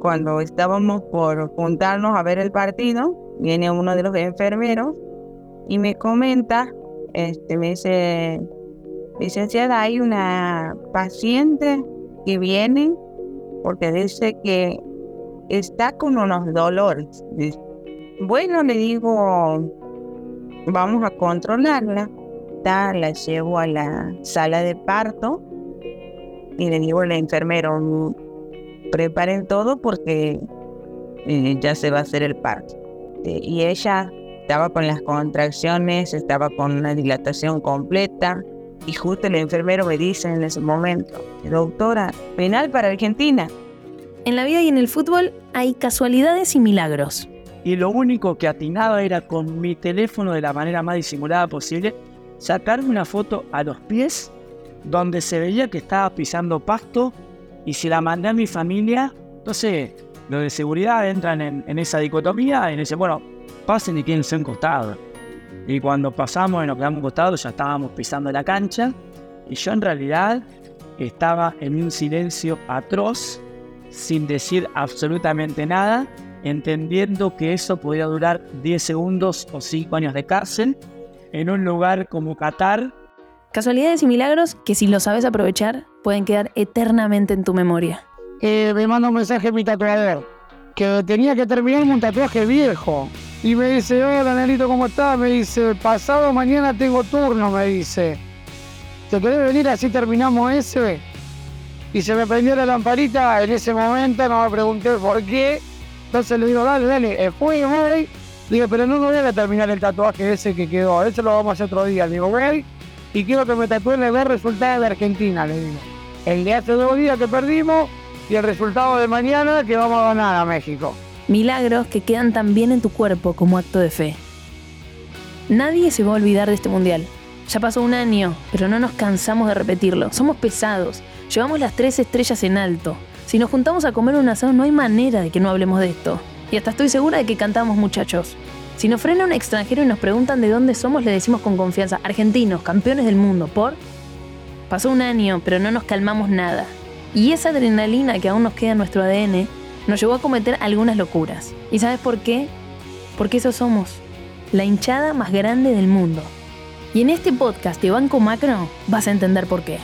cuando estábamos por juntarnos a ver el partido, viene uno de los enfermeros y me comenta, este, me dice, licenciada, hay una paciente que viene porque dice que está con unos dolores. Bueno, le digo, vamos a controlarla. La llevo a la sala de parto y le digo al enfermero, preparen todo porque eh, ya se va a hacer el parto. y ella estaba con las contracciones, estaba con una dilatación completa. Y justo el enfermero me dice en ese momento, doctora, penal para Argentina. En la vida y en el fútbol hay casualidades y milagros. Y lo único que atinaba era con mi teléfono de la manera más disimulada posible, sacarme una foto a los pies donde se veía que estaba pisando pasto y si la mandé a mi familia, entonces los de seguridad entran en, esa dicotomía y dicen, bueno, pasen y quédense en costado. Y cuando pasamos y nos quedamos costados ya estábamos pisando la cancha y yo en realidad estaba en un silencio atroz, sin decir absolutamente nada, entendiendo que eso podía durar 10 segundos o 5 años de cárcel en un lugar como Qatar. Casualidades y milagros que si lo sabes aprovechar pueden quedar eternamente en tu memoria. Eh, me manda un mensaje mi tatuador que tenía que terminar un tatuaje viejo. Y me dice, hola Nelito, ¿cómo estás? Me dice, pasado mañana tengo turno, me dice. ¿Te querés venir así terminamos ese? Y se me prendió la lamparita en ese momento, no me pregunté por qué. Entonces le digo, dale, dale, eh, fui, voy. Dije, pero no, voy a terminar el tatuaje ese que quedó, ese lo vamos a hacer otro día. Digo, güey, y quiero que me tatúen el resultado de Argentina, le digo. El de hace dos días que perdimos y el resultado de mañana que vamos a ganar a México. Milagros que quedan también en tu cuerpo como acto de fe. Nadie se va a olvidar de este mundial. Ya pasó un año, pero no nos cansamos de repetirlo. Somos pesados, llevamos las tres estrellas en alto. Si nos juntamos a comer un asado no hay manera de que no hablemos de esto. Y hasta estoy segura de que cantamos muchachos. Si nos frena un extranjero y nos preguntan de dónde somos, le decimos con confianza, argentinos, campeones del mundo, ¿por? Pasó un año, pero no nos calmamos nada. Y esa adrenalina que aún nos queda en nuestro ADN nos llevó a cometer algunas locuras. ¿Y sabes por qué? Porque eso somos, la hinchada más grande del mundo. Y en este podcast de Banco Macro vas a entender por qué.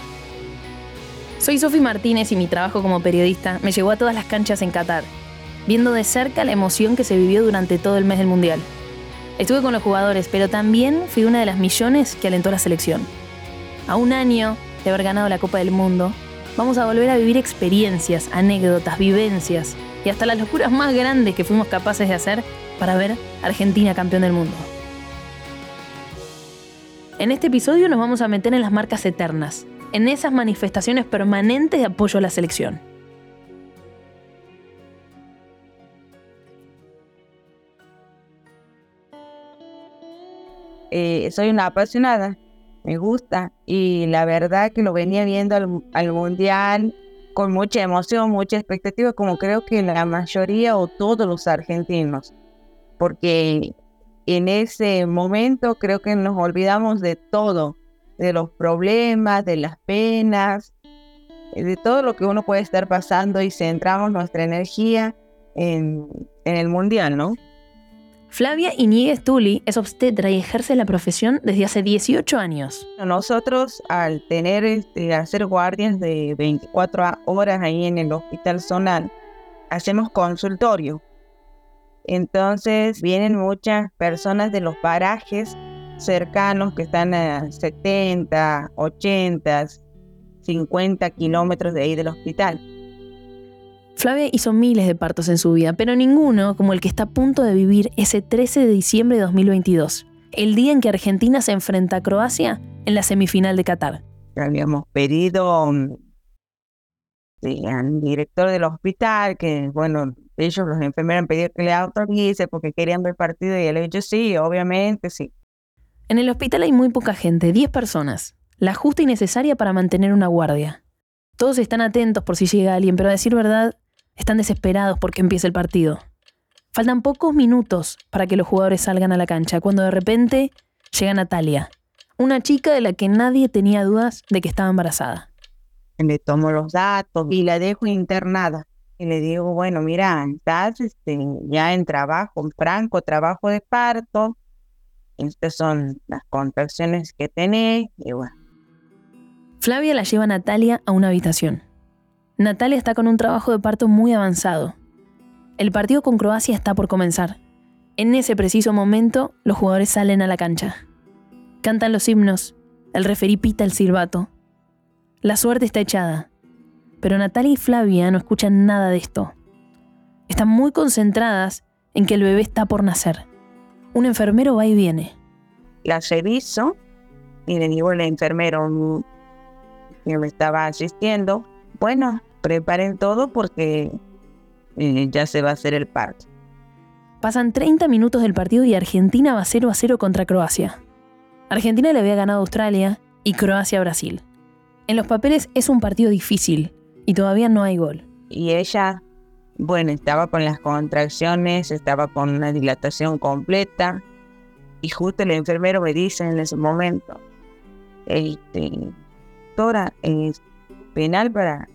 Soy Sofi Martínez y mi trabajo como periodista me llevó a todas las canchas en Qatar, viendo de cerca la emoción que se vivió durante todo el mes del Mundial. Estuve con los jugadores, pero también fui una de las millones que alentó la selección. A un año de haber ganado la Copa del Mundo, vamos a volver a vivir experiencias, anécdotas, vivencias y hasta las locuras más grandes que fuimos capaces de hacer para ver Argentina campeón del mundo. En este episodio nos vamos a meter en las marcas eternas, en esas manifestaciones permanentes de apoyo a la selección. Eh, soy una apasionada, me gusta y la verdad que lo venía viendo al, mundial con mucha emoción, mucha expectativa, como creo que la mayoría o todos los argentinos, porque en ese momento creo que nos olvidamos de todo, de los problemas, de las penas, de todo lo que uno puede estar pasando y centramos nuestra energía en, en el mundial, ¿no? Flavia Iñiguez Tuli es obstetra y ejerce la profesión desde hace 18 años. Nosotros, al tener, este, hacer guardias de 24 horas ahí en el hospital zonal, hacemos consultorio. Entonces vienen muchas personas de los parajes cercanos que están a 70, 80, 50 kilómetros de ahí del hospital. Flavia hizo miles de partos en su vida, pero ninguno como el que está a punto de vivir ese 13 de diciembre de 2022, el día en que Argentina se enfrenta a Croacia en la semifinal de Qatar. Habíamos pedido mm, al director del hospital que, bueno, ellos los enfermeros han pedido que le autorice porque querían ver el partido y él ha dicho sí, obviamente, sí. En el hospital hay muy poca gente, 10 personas, la justa y necesaria para mantener una guardia. Todos están atentos por si llega alguien, pero a decir verdad, están desesperados porque empiece el partido. Faltan pocos minutos para que los jugadores salgan a la cancha, cuando de repente llega Natalia, una chica de la que nadie tenía dudas de que estaba embarazada. Le tomo los datos y la dejo internada. Y le digo, bueno, mira, estás este, ya en trabajo, en franco trabajo de parto. Estas son las contracciones que tenés. Y bueno, Flavia la lleva a Natalia a una habitación. Natalia está con un trabajo de parto muy avanzado. El partido con Croacia está por comenzar. En ese preciso momento, los jugadores salen a la cancha. Cantan los himnos, el referí pita el silbato. La suerte está echada. Pero Natalia y Flavia no escuchan nada de esto. Están muy concentradas en que el bebé está por nacer. Un enfermero va y viene. la reviso y le digo al enfermero mm, que me estaba asistiendo, bueno, preparen todo porque eh, ya se va a hacer el parto. Pasan 30 minutos del partido y Argentina va 0 a 0 contra Croacia. Argentina le había ganado a Australia y Croacia a Brasil. En los papeles es un partido difícil y todavía no hay gol. Y ella, bueno, estaba con las contracciones, estaba con una dilatación completa. Y justo el enfermero me dice en ese momento, este, doctora, es penal para,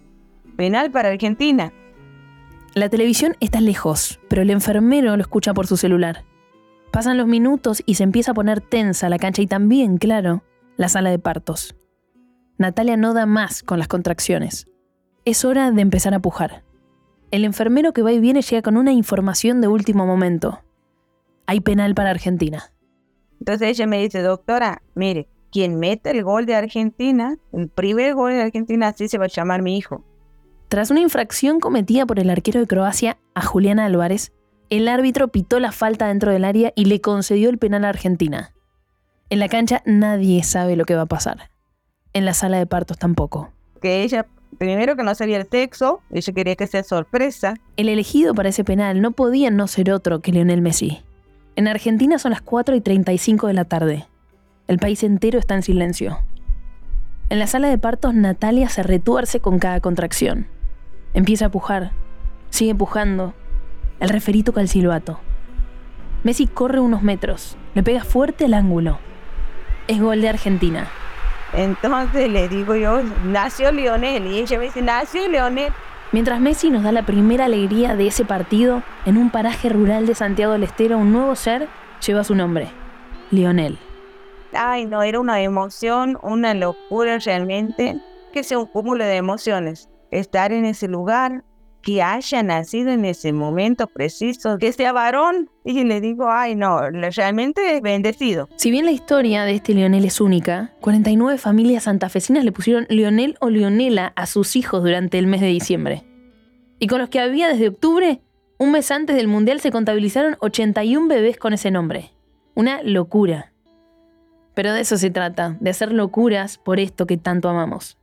penal para Argentina. La televisión está lejos, pero el enfermero lo escucha por su celular. Pasan los minutos y se empieza a poner tensa la cancha y también, claro, la sala de partos. Natalia no da más con las contracciones. Es hora de empezar a pujar. El enfermero que va y viene llega con una información de último momento. Hay penal para Argentina. Entonces ella me dice, doctora, mire, quien meta el gol de Argentina, el primer gol de Argentina, así se va a llamar mi hijo. Tras una infracción cometida por el arquero de Croacia a Julián Álvarez, el árbitro pitó la falta dentro del área y le concedió el penal a Argentina. En la cancha nadie sabe lo que va a pasar. En la sala de partos tampoco. Que ella, primero que no sabía el sexo, ella quería que sea sorpresa. El elegido para ese penal no podía no ser otro que Lionel Messi. En Argentina son las 4 y 35 de la tarde. El país entero está en silencio. En la sala de partos, Natalia se retuerce con cada contracción. Empieza a pujar. Sigue pujando. El referí toca el silbato. Messi corre unos metros. Le pega fuerte al ángulo. Es gol de Argentina. Entonces le digo yo, nació Lionel. Y ella me dice, nació Lionel. Mientras Messi nos da la primera alegría de ese partido, en un paraje rural de Santiago del Estero, un nuevo ser lleva su nombre, Lionel. Ay, no, era una emoción, una locura realmente. Que sea un cúmulo de emociones. Estar en ese lugar, que haya nacido en ese momento preciso, que sea varón. Y le digo, ay, no, realmente es bendecido. Si bien la historia de este Lionel es única, 49 familias santafesinas le pusieron Lionel o Lionela a sus hijos durante el mes de diciembre. Y con los que había desde octubre, un mes antes del Mundial se contabilizaron 81 bebés con ese nombre. Una locura. Pero de eso se trata, de hacer locuras por esto que tanto amamos.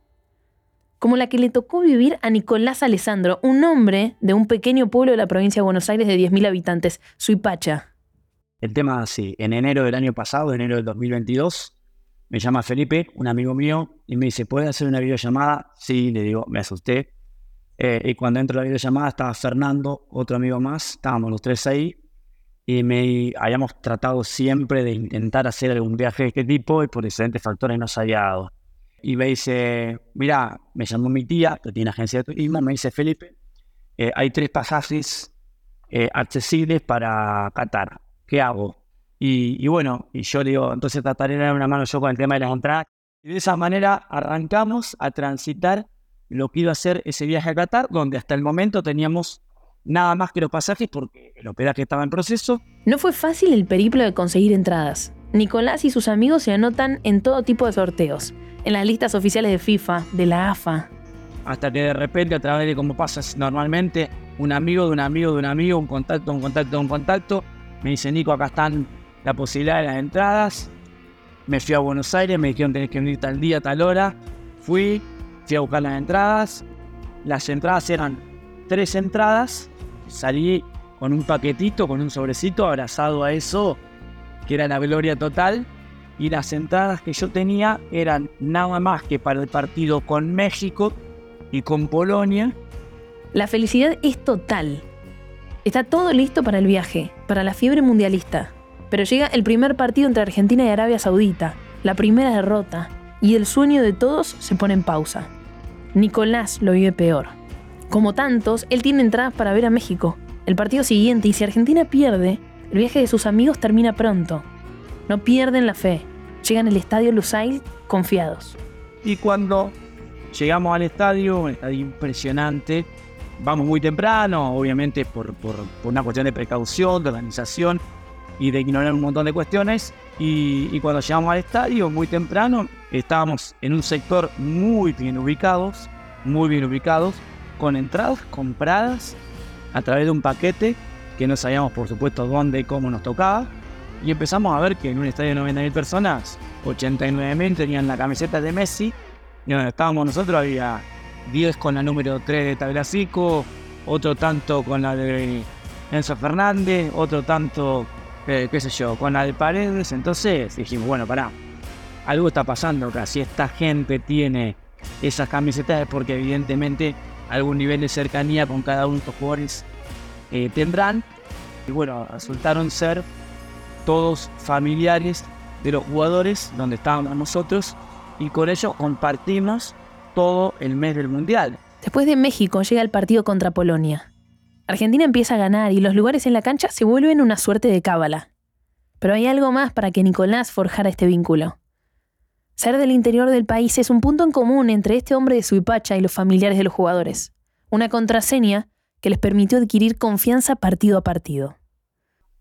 Como la que le tocó vivir a Nicolás Alessandro, un hombre de un pequeño pueblo de la provincia de Buenos Aires de 10.000 habitantes, Suipacha. El tema así, en enero del año pasado, enero del 2022, me llama Felipe, un amigo mío, y me dice, ¿puedes hacer una videollamada? Sí, le digo, me asusté. Eh, y cuando entro a la videollamada estaba Fernando, otro amigo más, estábamos los tres ahí, y me habíamos tratado siempre de intentar hacer algún viaje de este tipo, y por diferentes factores no se había dado. Y me dice, mira, me llamó mi tía, que tiene agencia de turismo, me dice, Felipe, eh, hay tres pasajes eh, accesibles para Qatar. ¿Qué hago? Y, bueno, y yo le digo, entonces trataré de dar una mano yo con el tema de las entradas. Y de esa manera arrancamos a transitar lo que iba a ser ese viaje a Qatar, donde hasta el momento teníamos nada más que los pasajes porque el hospedaje estaba en proceso. No fue fácil el periplo de conseguir entradas. Nicolás y sus amigos se anotan en todo tipo de sorteos, en las listas oficiales de FIFA, de la AFA. Hasta que de repente, a través de como pasa normalmente, un amigo de un amigo de un amigo, un contacto, un contacto, un contacto, me dice, Nico, acá están la posibilidad de las entradas. Me fui a Buenos Aires, me dijeron tenés que venir tal día, tal hora. Fui, fui a buscar las entradas. Las entradas eran tres entradas. Salí con un paquetito, con un sobrecito abrazado a eso, que era la gloria total. Y las entradas que yo tenía eran nada más que para el partido con México y con Polonia. La felicidad es total. Está todo listo para el viaje, para la fiebre mundialista. Pero llega el primer partido entre Argentina y Arabia Saudita, la primera derrota, y el sueño de todos se pone en pausa. Nicolás lo vive peor. Como tantos, él tiene entradas para ver a México. El partido siguiente, y si Argentina pierde, el viaje de sus amigos termina pronto. No pierden la fe. Llegan al estadio Lusail confiados. Y cuando llegamos al estadio, un estadio impresionante, vamos muy temprano, obviamente por, por, una cuestión de precaución, de organización y de ignorar un montón de cuestiones. Y, cuando llegamos al estadio, muy temprano, estábamos en un sector muy bien ubicados, muy bien ubicados, con entradas compradas a través de un paquete que no sabíamos por supuesto dónde y cómo nos tocaba. Y empezamos a ver que en un estadio de 90.000 personas, 89.000 tenían la camiseta de Messi. Y donde estábamos nosotros había 10 con la número 3 de Tagliafico, otro tanto con la de Enzo Fernández, otro tanto, eh, qué sé yo, con la de Paredes. Entonces dijimos, bueno, pará, algo está pasando acá. Si esta gente tiene esas camisetas es porque evidentemente algún nivel de cercanía con cada uno de estos jugadores eh, tendrán. Y bueno, resultaron ser todos familiares de los jugadores donde estábamos nosotros y con ellos compartimos todo el mes del Mundial. Después de México llega el partido contra Polonia. Argentina empieza a ganar y los lugares en la cancha se vuelven una suerte de cábala. Pero hay algo más para que Nicolás forjara este vínculo. Ser del interior del país es un punto en común entre este hombre de Suipacha y los familiares de los jugadores. Una contraseña que les permitió adquirir confianza partido a partido.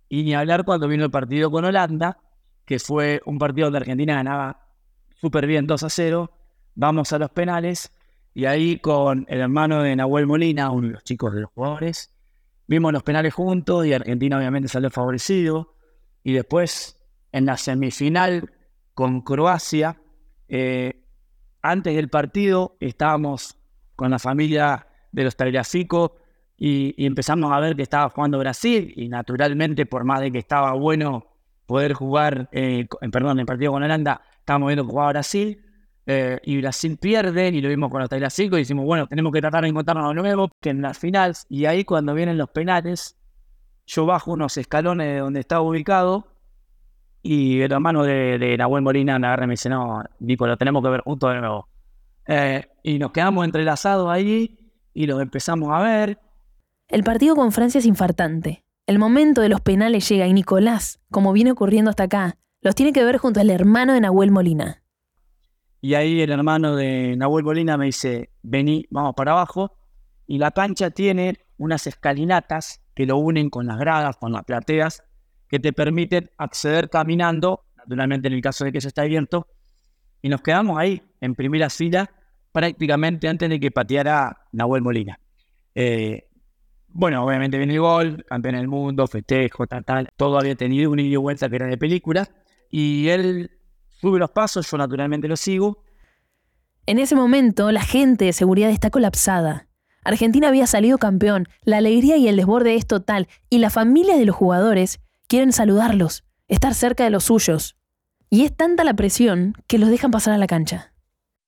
Y ni hablar cuando vino el partido con Holanda, que fue un partido donde Argentina ganaba súper bien 2 a 0. Vamos a los penales y ahí con el hermano de Nahuel Molina, uno de los chicos de los jugadores, vimos los penales juntos y Argentina obviamente salió favorecido. Y después en la semifinal con Croacia, eh, antes del partido estábamos con la familia de los Tagliafico y, empezamos a ver que estaba jugando Brasil y naturalmente por más de que estaba bueno poder jugar, eh, perdón, el partido con Holanda, estábamos viendo que jugaba Brasil eh, y Brasil pierde y lo vimos con los Tagliafico y decimos, bueno, tenemos que tratar de encontrarnos de nuevo que en las finales y ahí cuando vienen los penales, yo bajo unos escalones de donde estaba ubicado y el hermano de, de Nahuel Molina me agarra y me dice, no, Nico, lo tenemos que ver juntos de nuevo. Eh, y nos quedamos entrelazados ahí y los empezamos a ver. El partido con Francia es infartante. El momento de los penales llega y Nicolás, como viene ocurriendo hasta acá, los tiene que ver junto al hermano de Nahuel Molina. Y ahí el hermano de Nahuel Molina me dice, vení, vamos para abajo. Y la cancha tiene unas escalinatas que lo unen con las gradas, con las plateas, que te permiten acceder caminando, naturalmente en el caso de que se está abierto, y nos quedamos ahí, en primera fila, prácticamente antes de que pateara Nahuel Molina. Eh, bueno, obviamente viene el gol, campeón del mundo, festejo, tal, tal. Todo había tenido un ida y vuelta que era de película. Y él sube los pasos, yo naturalmente lo sigo. En ese momento, la gente de seguridad está colapsada. Argentina había salido campeón, la alegría y el desborde es total, y la familia de los jugadores quieren saludarlos, estar cerca de los suyos. Y es tanta la presión que los dejan pasar a la cancha.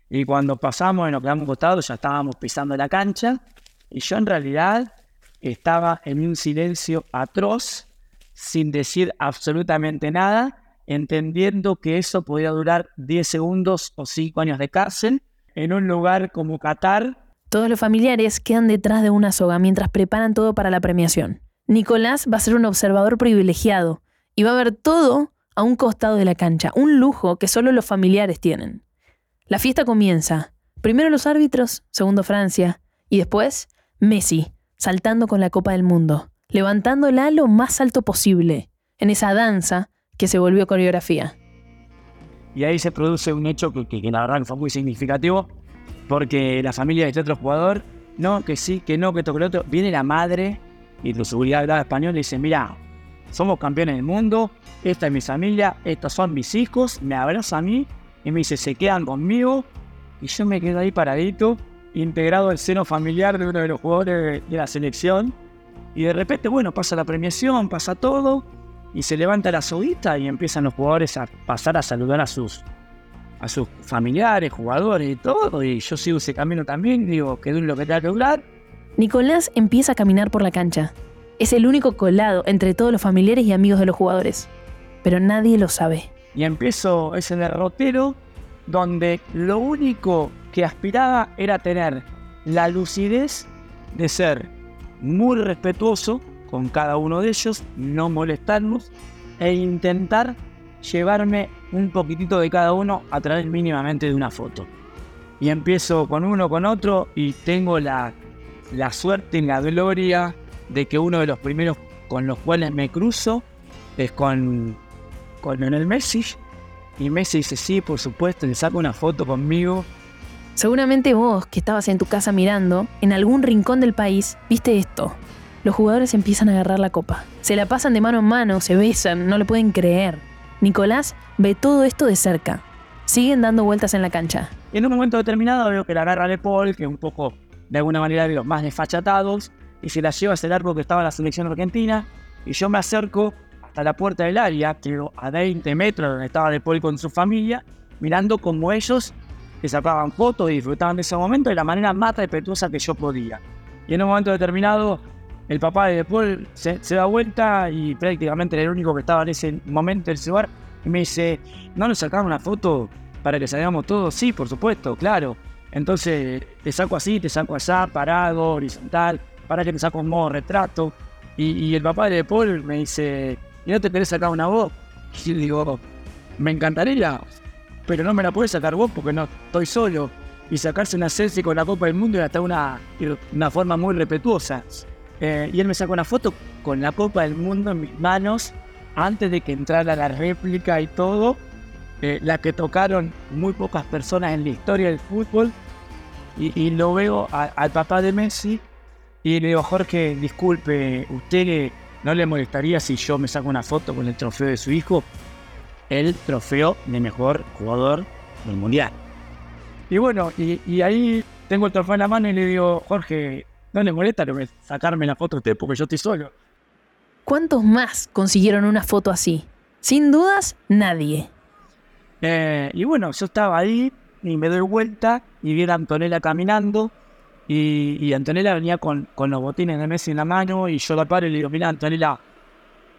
Y cuando pasamos y nos quedamos acostados, ya estábamos pisando la cancha. Y yo en realidad estaba en un silencio atroz, sin decir absolutamente nada, entendiendo que eso podía durar 10 segundos o 5 años de cárcel en un lugar como Qatar. Todos los familiares quedan detrás de una soga mientras preparan todo para la premiación. Nicolás va a ser un observador privilegiado y va a ver todo a un costado de la cancha, un lujo que solo los familiares tienen. La fiesta comienza. Primero los árbitros, segundo Francia, y después Messi, saltando con la Copa del Mundo, levantándola lo más alto posible, en esa danza que se volvió coreografía. Y ahí se produce un hecho que, la verdad fue muy significativo, porque la familia de este otro jugador, no, que sí, que no, que esto, que lo otro, viene la madre y tu seguridad hablaba español y dice, mira, somos campeones del mundo, esta es mi familia, estos son mis hijos, me abraza a mí y me dice, se quedan conmigo. Y yo me quedo ahí paradito, integrado al seno familiar de uno de los jugadores de la selección. Y de repente, bueno, pasa la premiación, pasa todo, y se levanta la soguita y empiezan los jugadores a pasar a saludar a sus, a sus familiares, jugadores y todo. Y yo sigo ese camino también, digo, que dure lo que tenga que durar. Nicolás empieza a caminar por la cancha. Es el único colado entre todos los familiares y amigos de los jugadores. Pero nadie lo sabe y empiezo ese derrotero donde lo único que aspiraba era tener la lucidez de ser muy respetuoso con cada uno de ellos, no molestarlos e intentar llevarme un poquitito de cada uno a través mínimamente de una foto. Y empiezo con uno, con otro y tengo la, la suerte y la gloria de que uno de los primeros con los cuales me cruzo es con, con Lionel Messi. Y Messi dice, sí, por supuesto, le saco una foto conmigo. Seguramente vos, que estabas en tu casa mirando, en algún rincón del país, viste esto. Los jugadores empiezan a agarrar la copa. Se la pasan de mano en mano, se besan, no le pueden creer. Nicolás ve todo esto de cerca. Siguen dando vueltas en la cancha. En un momento determinado veo que la agarra de Paul, que un poco, de alguna manera, de los más desfachatados, y se la lleva hacia el arco que estaba la selección argentina. Y yo me acerco hasta la puerta del área, que a 20 metros donde estaba De Paul con su familia, mirando como ellos que sacaban fotos y disfrutaban de ese momento de la manera más respetuosa que yo podía. Y en un momento determinado, el papá de Paul se, da vuelta y prácticamente era el único que estaba en ese momento en ese lugar y me dice, ¿no nos sacamos una foto para que salgamos todos? Sí, por supuesto, claro. Entonces te saco así, te saco allá, parado, horizontal, para que te saco un modo retrato. Y, el papá de Paul me dice, ¿y no te querés sacar una voz? Y yo digo, me encantaría, pero no me la puedes sacar vos porque no estoy solo. Y sacarse una selfie con la Copa del Mundo era hasta una, forma muy respetuosa. Eh, y él me sacó una foto con la Copa del Mundo en mis manos antes de que entrara la réplica y todo. Eh, la que tocaron muy pocas personas en la historia del fútbol. Y, lo veo al papá de Messi y le digo, Jorge, disculpe, ¿usted no le molestaría si yo me saco una foto con el trofeo de su hijo? El trofeo de mejor jugador del mundial. Y bueno, y, ahí tengo el trofeo en la mano y le digo, Jorge, no le molesta sacarme la foto usted porque yo estoy solo. ¿Cuántos más consiguieron una foto así? Sin dudas, nadie. Eh, y bueno, yo estaba ahí y me doy vuelta y vi a Antonella caminando y, Antonella venía con, con, los botines de Messi en la mano y yo la paro y le digo, mira Antonella,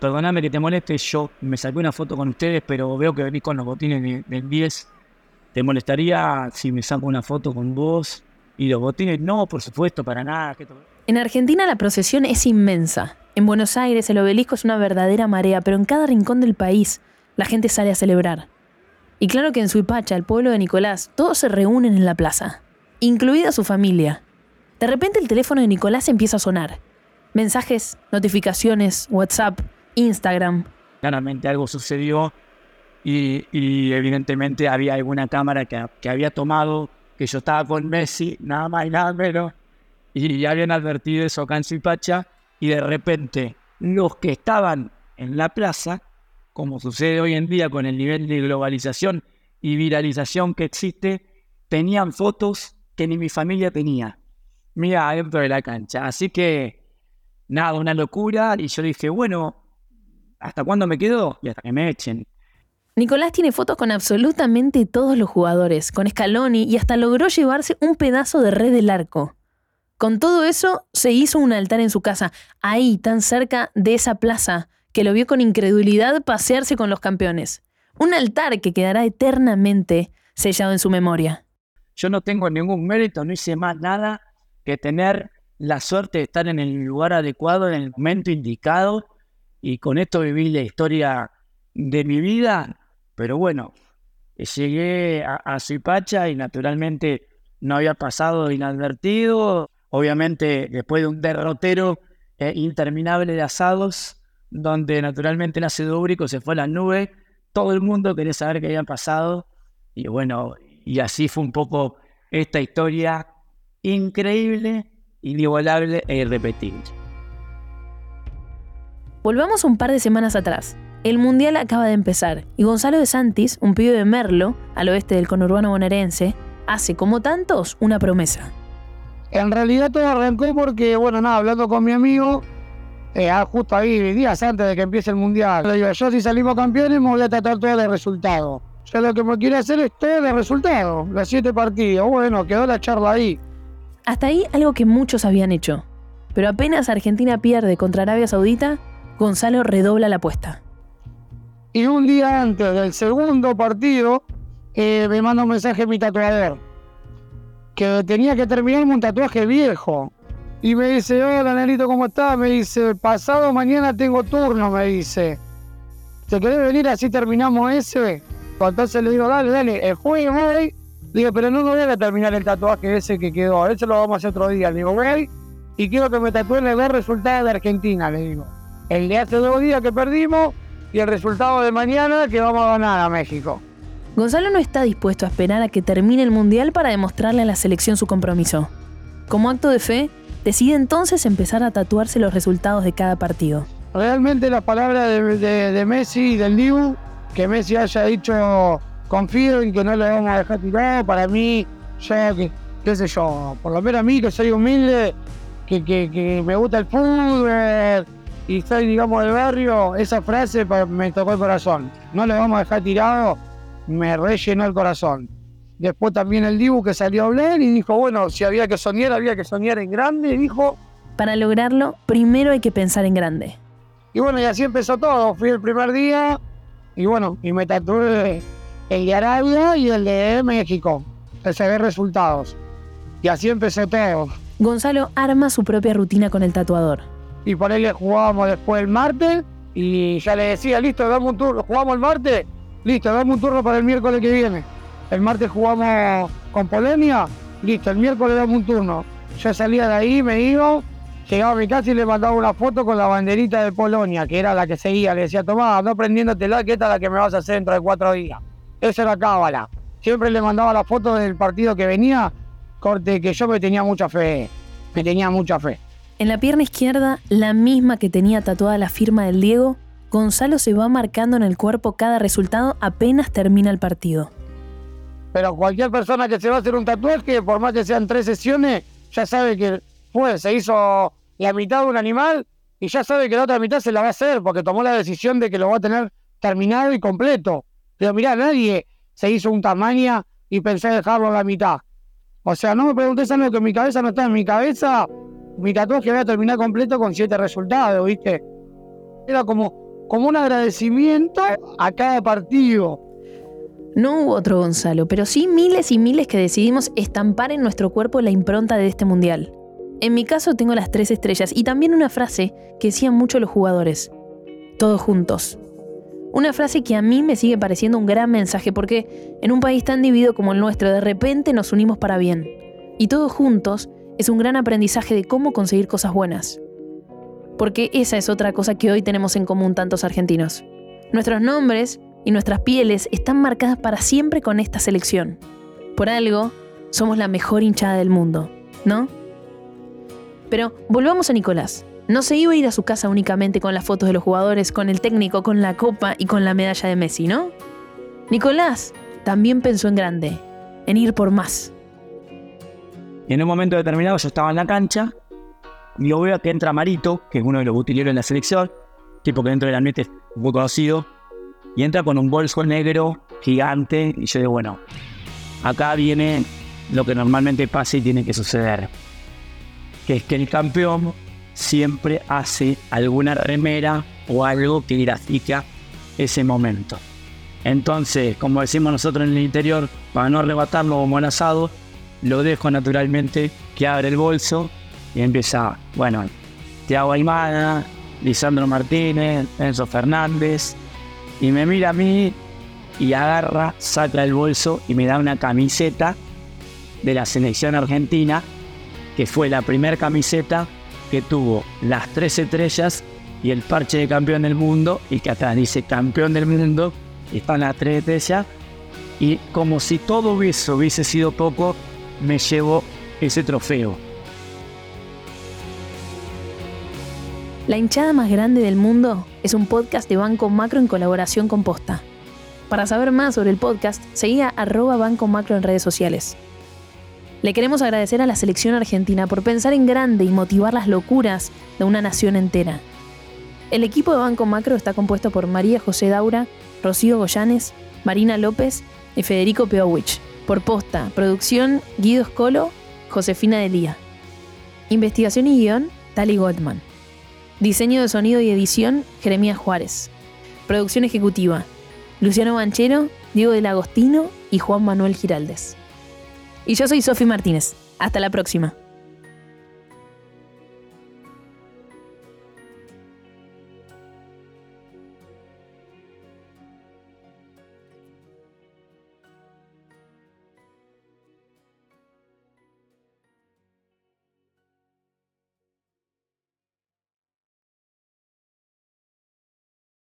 perdóname que te moleste, yo me saqué una foto con ustedes, pero veo que venís con los botines del 10. ¿Te molestaría si me saco una foto con vos? Y los botines, no, por supuesto, para nada. En Argentina la procesión es inmensa. En Buenos Aires el obelisco es una verdadera marea, pero en cada rincón del país la gente sale a celebrar. Y claro que en Suipacha, el pueblo de Nicolás, todos se reúnen en la plaza, incluida su familia. De repente el teléfono de Nicolás empieza a sonar. Mensajes, notificaciones, WhatsApp, Instagram. Claramente algo sucedió y, evidentemente había alguna cámara que, había tomado que yo estaba con Messi, nada más y nada menos, y ya habían advertido eso acá en Suipacha y de repente los que estaban en la plaza, como sucede hoy en día con el nivel de globalización y viralización que existe, tenían fotos que ni mi familia tenía mira adentro de la cancha. Así que, nada, una locura. Y yo dije, bueno, ¿hasta cuándo me quedo? Y hasta que me echen. Nicolás tiene fotos con absolutamente todos los jugadores, con Scaloni y hasta logró llevarse un pedazo de red del arco. Con todo eso, se hizo un altar en su casa, ahí, tan cerca de esa plaza, que lo vio con incredulidad pasearse con los campeones. Un altar que quedará eternamente sellado en su memoria. Yo no tengo ningún mérito, no hice más nada que tener la suerte de estar en el lugar adecuado, en el momento indicado, y con esto viví la historia de mi vida, pero bueno, llegué a, a y naturalmente no había pasado inadvertido, obviamente después de un derrotero eh, interminable de asados, donde naturalmente el ácido úrico se fue a la nube, todo el mundo quería saber qué había pasado, y bueno, y así fue un poco esta historia increíble, inigualable e irrepetible. Volvamos un par de semanas atrás. El Mundial acaba de empezar y Gonzalo de Santis, un pibe de Merlo, al oeste del conurbano bonaerense, hace, como tantos, una promesa. En realidad todo arrancó porque, bueno, nada, hablando con mi amigo, eh, ah, justo ahí, días antes de que empiece el Mundial, le digo, yo si salimos campeones me voy a tratar todo de resultado. Yo lo que me quiere hacer es todo de resultado, los siete partidos. Bueno, quedó la charla ahí. Hasta ahí algo que muchos habían hecho. Pero apenas Argentina pierde contra Arabia Saudita, Gonzalo redobla la apuesta. Y un día antes del segundo partido, eh, me manda un mensaje mi tatuador. Que tenía que terminar un tatuaje viejo. Y me dice, hola Nelito, ¿cómo estás? Me dice, pasado mañana tengo turno, me dice. ¿Te querés venir así terminamos ese? Entonces le digo, dale, dale, el jueves. Digo, pero no, no voy a terminar el tatuaje ese que quedó, eso lo vamos a hacer otro día. Le digo, voy y quiero que me tatúen el resultado de Argentina, le digo. El de hace dos días que perdimos y el resultado de mañana que vamos a ganar a México. Gonzalo no está dispuesto a esperar a que termine el Mundial para demostrarle a la selección su compromiso. Como acto de fe, decide entonces empezar a tatuarse los resultados de cada partido. Realmente las palabras de, Messi y del Dibu, que Messi haya dicho confío en que no lo van a dejar tirado, para mí, ya que, qué sé yo, por lo menos a mí que soy humilde, que, que, me gusta el fútbol y soy, digamos, del barrio, esa frase me tocó el corazón. No lo vamos a dejar tirado, me rellenó el corazón. Después también el Dibu que salió a hablar y dijo, bueno, si había que soñar, había que soñar en grande, dijo. Para lograrlo, primero hay que pensar en grande. Y bueno, y así empezó todo. Fui el primer día y bueno, y me tatué el de Arabia y el de México. Se ve resultados. Y así empecé todo. Gonzalo arma su propia rutina con el tatuador. Y por ahí le jugábamos después el martes y ya le decía, listo, dame un turno, jugamos el martes, listo, dame un turno para el miércoles que viene. El martes jugamos con Polonia, listo, el miércoles damos un turno. Yo salía de ahí, me iba, llegaba a mi casa y le mandaba una foto con la banderita de Polonia, que era la que seguía. Le decía, tomá, no prendiéndotela, que esta es la que me vas a hacer dentro de cuatro días. Esa era cábala. Siempre le mandaba la foto del partido que venía, corte que yo me tenía mucha fe. Me tenía mucha fe. En la pierna izquierda, la misma que tenía tatuada la firma del Diego, Gonzalo se va marcando en el cuerpo cada resultado apenas termina el partido. Pero cualquier persona que se va a hacer un tatuaje, por más que sean tres sesiones, ya sabe que pues, se hizo la mitad de un animal y ya sabe que la otra mitad se la va a hacer porque tomó la decisión de que lo va a tener terminado y completo. Pero mirá, nadie se hizo un tamaño y pensé dejarlo a la mitad. O sea, no me preguntes algo que en mi cabeza no está en mi cabeza. Mi tatuaje voy a terminar completo con siete resultados, ¿viste? Era como, como un agradecimiento a cada partido. No hubo otro Gonzalo, pero sí miles y miles que decidimos estampar en nuestro cuerpo la impronta de este mundial. En mi caso tengo las tres estrellas y también una frase que decían mucho los jugadores. Todos juntos. Una frase que a mí me sigue pareciendo un gran mensaje porque en un país tan dividido como el nuestro de repente nos unimos para bien. Y todos juntos es un gran aprendizaje de cómo conseguir cosas buenas. Porque esa es otra cosa que hoy tenemos en común tantos argentinos. Nuestros nombres y nuestras pieles están marcadas para siempre con esta selección. Por algo, somos la mejor hinchada del mundo, ¿no? Pero volvamos a Nicolás. No se iba a ir a su casa únicamente con las fotos de los jugadores, con el técnico, con la copa y con la medalla de Messi, ¿no? Nicolás también pensó en grande, en ir por más. Y en un momento determinado yo estaba en la cancha y yo veo que entra Marito, que es uno de los utileros en la selección, tipo que dentro del ambiente es muy conocido, y entra con un bolso negro gigante y yo digo, bueno, acá viene lo que normalmente pasa y tiene que suceder, que es que el campeón siempre hace alguna remera o algo que grafica ese momento. Entonces, como decimos nosotros en el interior, para no arrebatarlo como un asado, lo dejo naturalmente que abre el bolso y empieza, bueno, Tiago Aymada, Lisandro Martínez, Enzo Fernández, y me mira a mí y agarra, saca el bolso y me da una camiseta de la selección argentina, que fue la primera camiseta que tuvo las tres estrellas y el parche de campeón del mundo, y que atrás dice campeón del mundo, están las tres estrellas, y como si todo eso hubiese sido poco, me llevo ese trofeo. La hinchada más grande del mundo es un podcast de Banco Macro en colaboración con Posta. Para saber más sobre el podcast, seguía arroba Banco Macro en redes sociales. Le queremos agradecer a la selección argentina por pensar en grande y motivar las locuras de una nación entera. El equipo de Banco Macro está compuesto por María José Daura, Rocío Goyanes, Marina López y Federico Peowich. Por posta, producción Guido Scolo, Josefina Delía. Investigación y guion, Tali Goldman. Diseño de sonido y edición, Jeremías Juárez. Producción ejecutiva, Luciano Banchero, Diego del Agostino y Juan Manuel Giraldes. Y yo soy Sofi Martínez. Hasta la próxima.